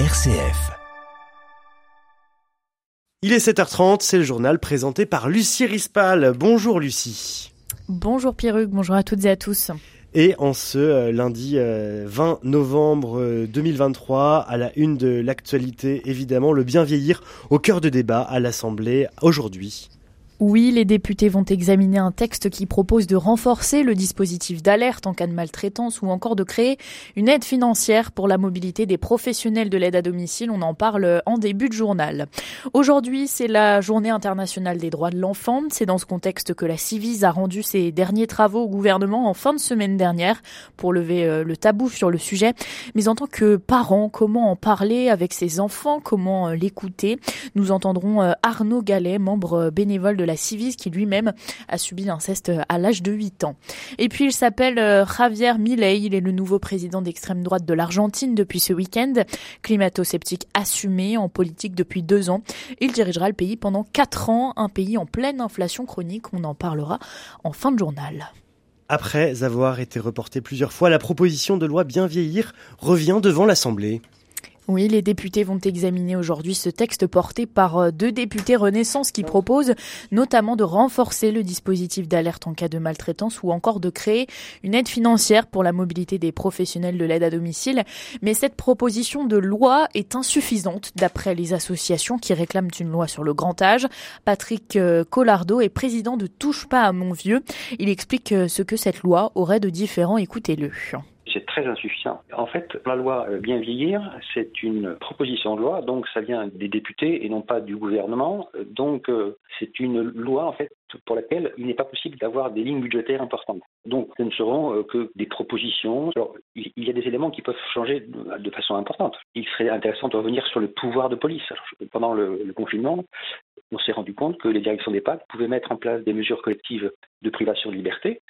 RCF. Il est 7h30, c'est le journal présenté par Lucie Rispal. Bonjour Lucie. Bonjour Pierruc, bonjour à toutes et à tous. Et en ce euh, lundi 20 euh, novembre 2023, euh, à la une de l'actualité, évidemment, le bien vieillir au cœur de débat à l'Assemblée aujourd'hui. Oui, les députés vont examiner un texte qui propose de renforcer le dispositif d'alerte en cas de maltraitance ou encore de créer une aide financière pour la mobilité des professionnels de l'aide à domicile. On en parle en début de journal. Aujourd'hui, c'est la journée internationale des droits de l'enfant. C'est dans ce contexte que la Civise a rendu ses derniers travaux au gouvernement en fin de semaine dernière pour lever euh, le tabou sur le sujet. Mais en tant que parents, comment en parler avec ses enfants, comment euh, l'écouter? Nous entendrons euh, Arnaud Gallet, membre bénévole de la Civise qui lui-même a subi l'inceste à l'âge de 8 ans. Et puis il s'appelle euh, Javier Milei, il est le nouveau président d'extrême droite de l'Argentine depuis ce week-end, climato-sceptique assumé en politique depuis deux ans. Il dirigera le pays pendant quatre ans, un pays en pleine inflation chronique, on en parlera en fin de journal. Après avoir été reportée plusieurs fois, la proposition de loi Bien vieillir revient devant l'Assemblée. Oui, les députés vont examiner aujourd'hui ce texte porté par euh, deux députés Renaissance qui proposent notamment de renforcer le dispositif d'alerte en cas de maltraitance ou encore de créer une aide financière pour la mobilité des professionnels de l'aide à domicile. Mais cette proposition de loi est insuffisante d'après les associations qui réclament une loi sur le grand âge. Patrick euh, Collardo est président de Touche pas à mon vieux. Il explique euh, ce que cette loi aurait de différent. Écoutez-le c'est très insuffisant. En fait, la loi euh, Bien vieillir, c'est une proposition de loi, donc ça vient des députés et non pas du gouvernement. Donc euh, c'est une loi en fait pour laquelle il n'est pas possible d'avoir des lignes budgétaires importantes. Donc ce ne seront euh, que des propositions. Alors, il y a des éléments qui peuvent changer de façon importante. Il serait intéressant de revenir sur le pouvoir de police. pendant le, le confinement, on s'est rendu compte que les directions d'EHPAD pouvaient mettre en place des mesures collectives de privation de liberté,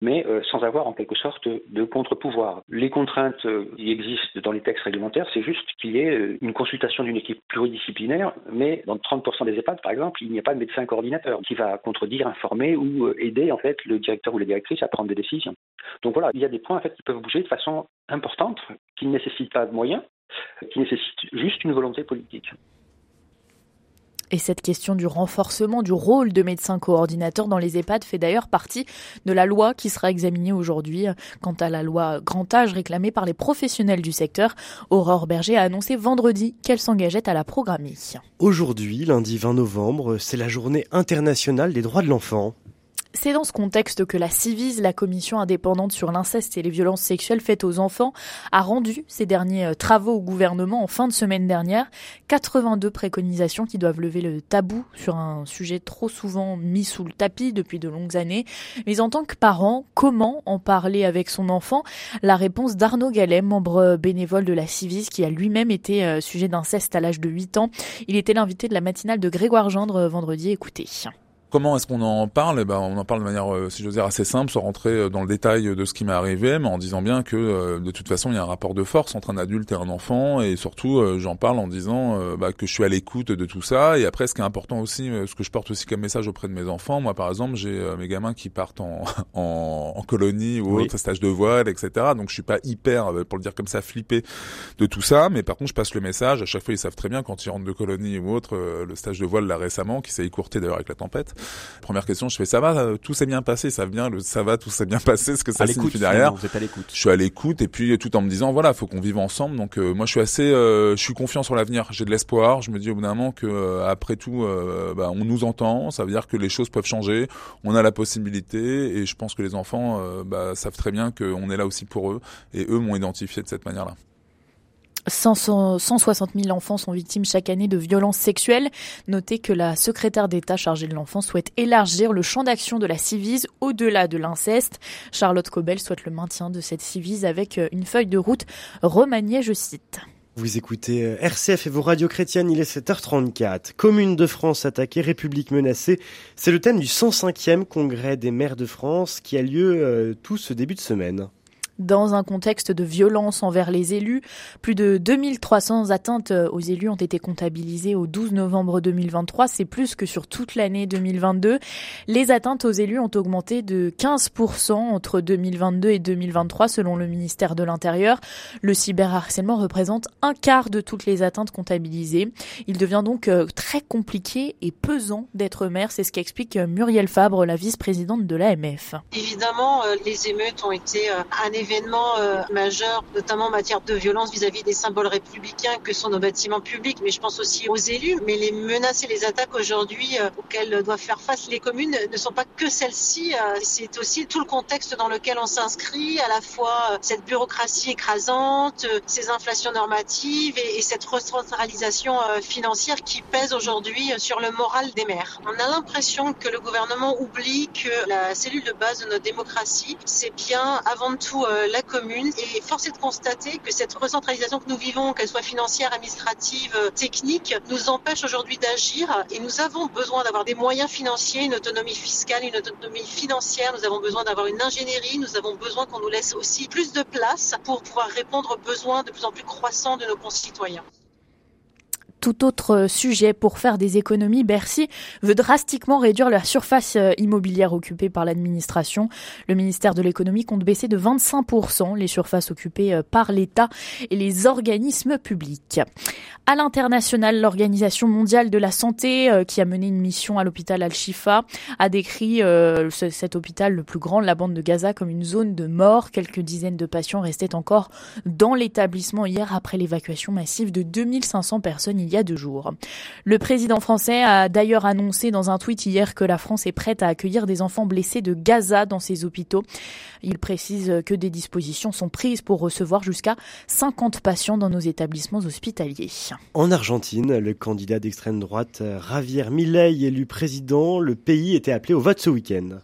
mais euh, sans avoir en quelque sorte de contre-pouvoir. Les contraintes euh, qui existent dans les textes réglementaires, c'est juste qu'il y ait euh, une consultation d'une équipe pluridisciplinaire, mais dans 30% des EHPAD, par exemple, il n'y a pas de médecin coordinateur qui va contredire, informer ou aider en fait le directeur ou la directrice à prendre des décisions. Donc voilà, il y a des points en fait qui peuvent bouger de façon importante, qui ne nécessitent pas de moyens, qui nécessitent juste une volonté politique. Et cette question du renforcement du rôle de médecin coordinateur dans les EHPAD fait d'ailleurs partie de la loi qui sera examinée aujourd'hui. Quant à la loi grand âge réclamée par les professionnels du secteur, Aurore Berger a annoncé vendredi qu'elle s'engageait à la programmer. Aujourd'hui, lundi 20 novembre, c'est la journée internationale des droits de l'enfant. C'est dans ce contexte que la CIVIS, la commission indépendante sur l'inceste et les violences sexuelles faites aux enfants, a rendu ses derniers euh, travaux au gouvernement en fin de semaine dernière. 82 préconisations qui doivent lever le tabou sur un sujet trop souvent mis sous le tapis depuis de longues années. Mais en tant que parent, comment en parler avec son enfant? La réponse d'Arnaud Gallet, membre bénévole de la CIVIS, qui a lui-même été euh, sujet d'inceste à l'âge de 8 ans. Il était l'invité de la matinale de Grégoire Gendre euh, vendredi. Écoutez. Comment est-ce qu'on en parle? Eh ben, On en parle de manière, euh, si j'ose dire, assez simple, sans rentrer euh, dans le détail de ce qui m'est arrivé, mais en disant bien que euh, de toute façon, il y a un rapport de force entre un adulte et un enfant, et surtout, j'en parle en disant bah, que je suis à l'écoute de tout ça. Et après, ce qui est important aussi, ce que je porte aussi comme message auprès de mes enfants, moi par exemple, j'ai mes gamins qui partent en, en, en colonie ou autre, stage de voile, etc. Donc je suis pas hyper, pour le dire comme ça, flippé de tout ça, mais par contre, je passe le message. À chaque fois, ils savent très bien quand ils rentrent de colonie ou autre, le stage de voile là récemment, qui s'est écourté d'ailleurs avec la tempête Première question, je fais ça va, euh, tout s'est bien passé, ça vient, le ça va, tout s'est bien passé, ce que ça signifie derrière. Vous êtes à l'écoute. Je suis à l'écoute et puis tout en me disant voilà, faut qu'on vive ensemble. Donc euh, moi je suis assez, euh, je suis confiant sur l'avenir, j'ai de l'espoir. Je me dis au bout d'un moment que après tout, bah, on nous entend, ça veut dire que les choses peuvent changer, on a la possibilité et je pense que les enfants bah, savent très bien qu'on est là aussi pour eux et eux m'ont identifié de cette manière-là. 160 000 enfants sont victimes chaque année de violences sexuelles. Notez que la secrétaire d'État chargée de l'enfant souhaite élargir le champ d'action de la Civise au-delà de l'inceste. Charlotte Cobel souhaite le maintien de cette Civise avec euh, une feuille de route remaniée, je cite. Vous écoutez euh, RCF et vos radios chrétiennes, il est 7h34. Commune de France attaquée, République menacée. C'est le thème du 105e congrès des maires de France qui a lieu euh, tout ce début de semaine. Dans un contexte de violence envers les élus, plus de 2300 atteintes aux élus ont été comptabilisées au 12 novembre 2023. C'est plus que sur toute l'année 2022. Les atteintes aux élus ont augmenté de 15% entre 2022 et 2023 selon le ministère de l'Intérieur. Le cyberharcèlement représente un quart de toutes les atteintes comptabilisées. Il devient donc euh, très compliqué et pesant d'être maire. C'est ce qu'explique euh, Muriel Fabre, la vice-présidente de l'AMF. Évidemment, euh, les émeutes ont été un événement majeur, notamment en matière de violence vis-à-vis des symboles républicains que sont nos bâtiments publics, mais je pense aussi aux élus. Mais les menaces et les attaques aujourd'hui auxquelles doivent faire face les communes ne sont pas que celles-ci. C'est aussi tout le contexte dans lequel on s'inscrit, à la fois cette bureaucratie écrasante, ces inflations normatives et, cette recentralisation financière qui pèse aujourd'hui sur le moral des maires. On a l'impression que le gouvernement oublie que la cellule de base de notre démocratie, c'est bien avant tout euh, la commune. Et force est de constater que cette recentralisation que nous vivons, qu'elle soit financière, administrative, euh, technique, nous empêche aujourd'hui d'agir. Et nous avons besoin d'avoir des moyens financiers, une autonomie fiscale, une autonomie financière. Nous avons besoin d'avoir une ingénierie. Nous avons besoin qu'on nous laisse aussi plus de place pour pouvoir répondre aux besoins de plus en plus croissants de nos concitoyens tout autre sujet pour faire des économies, Bercy veut drastiquement réduire la surface euh, immobilière occupée par l'administration. Le ministère de l'économie compte baisser de 25% les surfaces occupées euh, par l'État et les organismes publics. À l'international, l'Organisation mondiale de la santé, euh, qui a mené une mission à l'hôpital Al-Shifa, a décrit cet hôpital le plus grand de la bande de Gaza comme une zone de mort. Quelques dizaines de patients restaient encore dans l'établissement hier après l'évacuation massive de 2500 personnes il y a deux jours. Le président français a d'ailleurs annoncé dans un tweet hier que la France est prête à accueillir des enfants blessés de Gaza dans ses hôpitaux. Il précise que des dispositions sont prises pour recevoir jusqu'à 50 patients dans nos établissements hospitaliers. En Argentine, le candidat d'extrême droite Javier Milei élu président, le pays était appelé au vote ce week-end.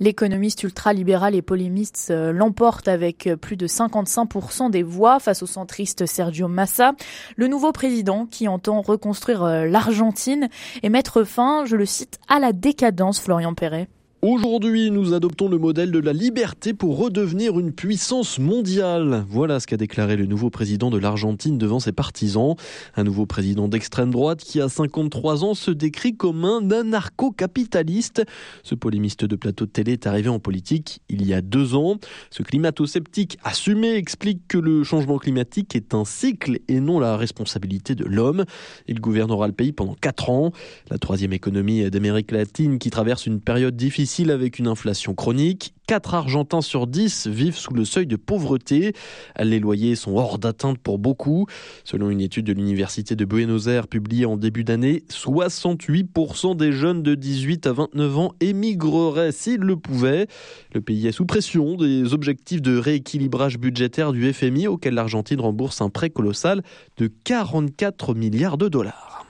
L'économiste ultra-libéral et polémiste euh, l'emporte avec euh, plus de 55% des voix face au centriste Sergio Massa, le nouveau président qui entend reconstruire euh, l'Argentine et mettre fin, je le cite, à la décadence, Florian Perret. Aujourd'hui, nous adoptons le modèle de la liberté pour redevenir une puissance mondiale. Voilà ce qu'a déclaré le nouveau président de l'Argentine devant ses partisans. Un nouveau président d'extrême droite qui, à 53 ans, se décrit comme un anarcho-capitaliste. Ce polémiste de plateau de télé est arrivé en politique il y a deux ans. Ce climato-sceptique assumé explique que le changement climatique est un cycle et non la responsabilité de l'homme. Il gouvernera le pays pendant quatre ans. La troisième économie d'Amérique latine qui traverse une période difficile avec une inflation chronique. 4 Argentins sur 10 vivent sous le seuil de pauvreté. Les loyers sont hors d'atteinte pour beaucoup. Selon une étude de l'Université de Buenos Aires publiée en début d'année, 68% des jeunes de 18 à 29 ans émigreraient s'ils le pouvaient. Le pays est sous pression des objectifs de rééquilibrage budgétaire du FMI auquel l'Argentine rembourse un prêt colossal de 44 milliards de dollars.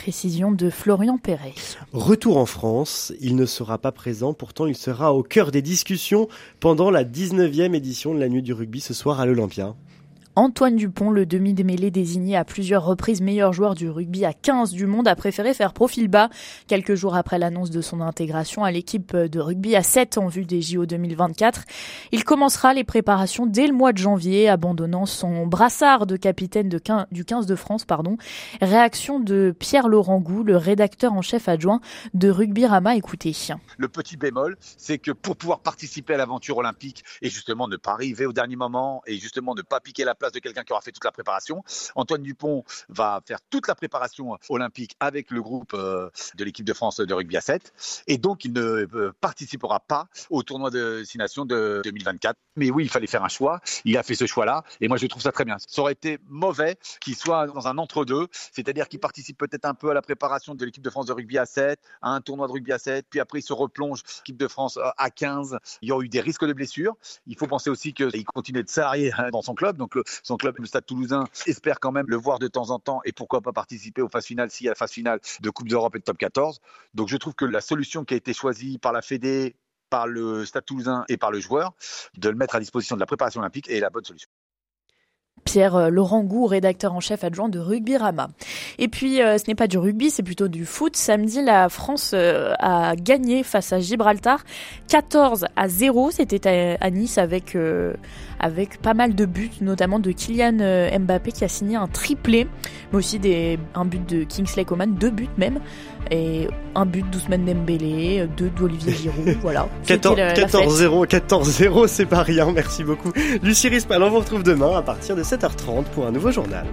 Précision de Florian Perret. Retour en France, il ne sera pas présent, pourtant il sera au cœur des discussions pendant la 19e édition de la Nuit du rugby ce soir à l'Olympia. Antoine Dupont, le demi-démêlé désigné à plusieurs reprises meilleur joueur du rugby à 15 du monde, a préféré faire profil bas quelques jours après l'annonce de son intégration à l'équipe de rugby à 7 en vue des JO 2024. Il commencera les préparations dès le mois de janvier, abandonnant son brassard de capitaine du 15 de France. Pardon. Réaction de Pierre-Laurent Gou, le rédacteur en chef adjoint de Rugby Rama. Écoutez. Le petit bémol, c'est que pour pouvoir participer à l'aventure olympique et justement ne pas arriver au dernier moment et justement ne pas piquer la place de quelqu'un qui aura fait toute la préparation. Antoine Dupont va faire toute la préparation olympique avec le groupe euh, de l'équipe de France de rugby à 7. Et donc, il ne euh, participera pas au tournoi de destination de 2024. Mais oui, il fallait faire un choix. Il a fait ce choix-là. Et moi, je trouve ça très bien. Ça aurait été mauvais qu'il soit dans un entre-deux, c'est-à-dire qu'il participe peut-être un peu à la préparation de l'équipe de France de rugby à 7, à un tournoi de rugby à 7, puis après, il se replonge l'équipe de France euh, à 15. Il y aura eu des risques de blessures. Il faut penser aussi qu'il continue de salarié hein, dans son club. Donc, son club, le Stade toulousain, espère quand même le voir de temps en temps et pourquoi pas participer aux phases finales s'il y a phase finale de Coupe d'Europe et de Top 14. Donc je trouve que la solution qui a été choisie par la Fédé, par le Stade toulousain et par le joueur, de le mettre à disposition de la préparation olympique est la bonne solution. Pierre Laurent Gou, rédacteur en chef adjoint de Rugby Rama. Et puis, ce n'est pas du rugby, c'est plutôt du foot. Samedi, la France a gagné face à Gibraltar 14 à 0. C'était à, Nice avec, avec pas mal de buts, notamment de Kylian Mbappé qui a signé un triplé, mais aussi des, un but de Kingsley Coman, deux buts même, et un but d'Ousmane Dembélé, deux d'Olivier Giroud, voilà. 14-0, 14-0, c'est pas rien, merci beaucoup. Lucie Rispal, on vous retrouve demain à partir de 7h30 pour un nouveau journal.